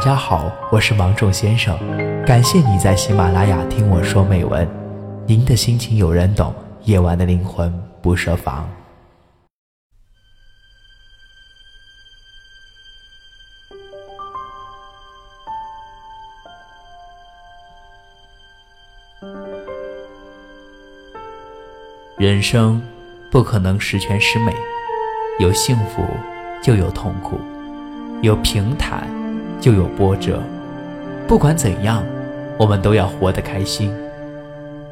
大家好，我是芒种先生，感谢你在喜马拉雅听我说美文。您的心情有人懂，夜晚的灵魂不设防。人生不可能十全十美，有幸福就有痛苦，有平坦就有波折。不管怎样，我们都要活得开心。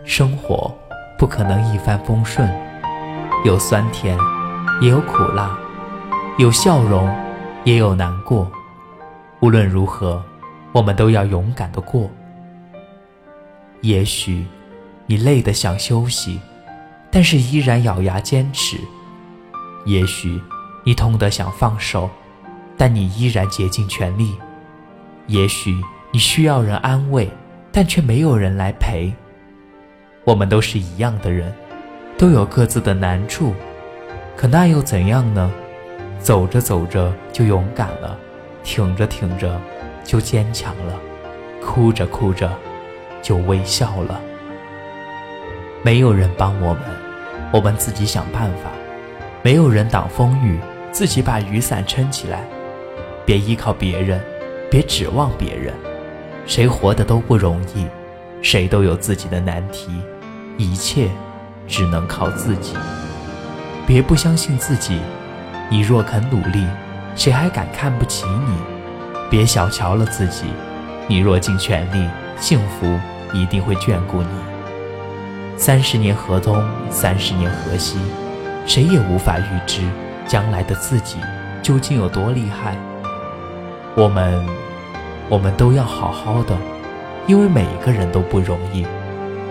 生活不可能一帆风顺，有酸甜，也有苦辣，有笑容，也有难过。无论如何，我们都要勇敢的过。也许你累得想休息，但是依然咬牙坚持；也许你痛得想放手，但你依然竭尽全力；也许你需要人安慰，但却没有人来陪。我们都是一样的人，都有各自的难处，可那又怎样呢？走着走着就勇敢了，挺着挺着就坚强了，哭着哭着。就微笑了。没有人帮我们，我们自己想办法；没有人挡风雨，自己把雨伞撑起来。别依靠别人，别指望别人。谁活的都不容易，谁都有自己的难题，一切只能靠自己。别不相信自己，你若肯努力，谁还敢看不起你？别小瞧了自己，你若尽全力。幸福一定会眷顾你。三十年河东，三十年河西，谁也无法预知将来的自己究竟有多厉害。我们，我们都要好好的，因为每一个人都不容易，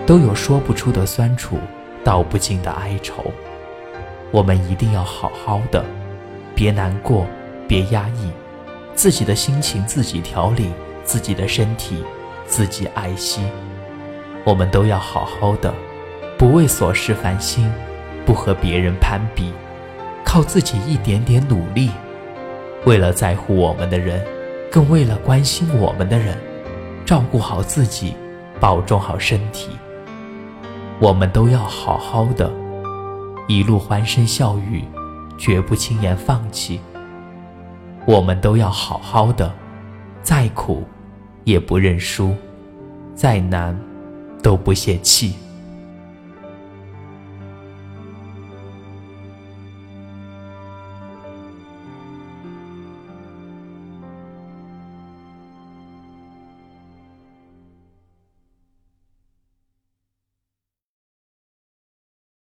都有说不出的酸楚，道不尽的哀愁。我们一定要好好的，别难过，别压抑，自己的心情自己调理，自己的身体。自己爱惜，我们都要好好的，不为琐事烦心，不和别人攀比，靠自己一点点努力，为了在乎我们的人，更为了关心我们的人，照顾好自己，保重好身体。我们都要好好的，一路欢声笑语，绝不轻言放弃。我们都要好好的，再苦。也不认输，再难都不泄气。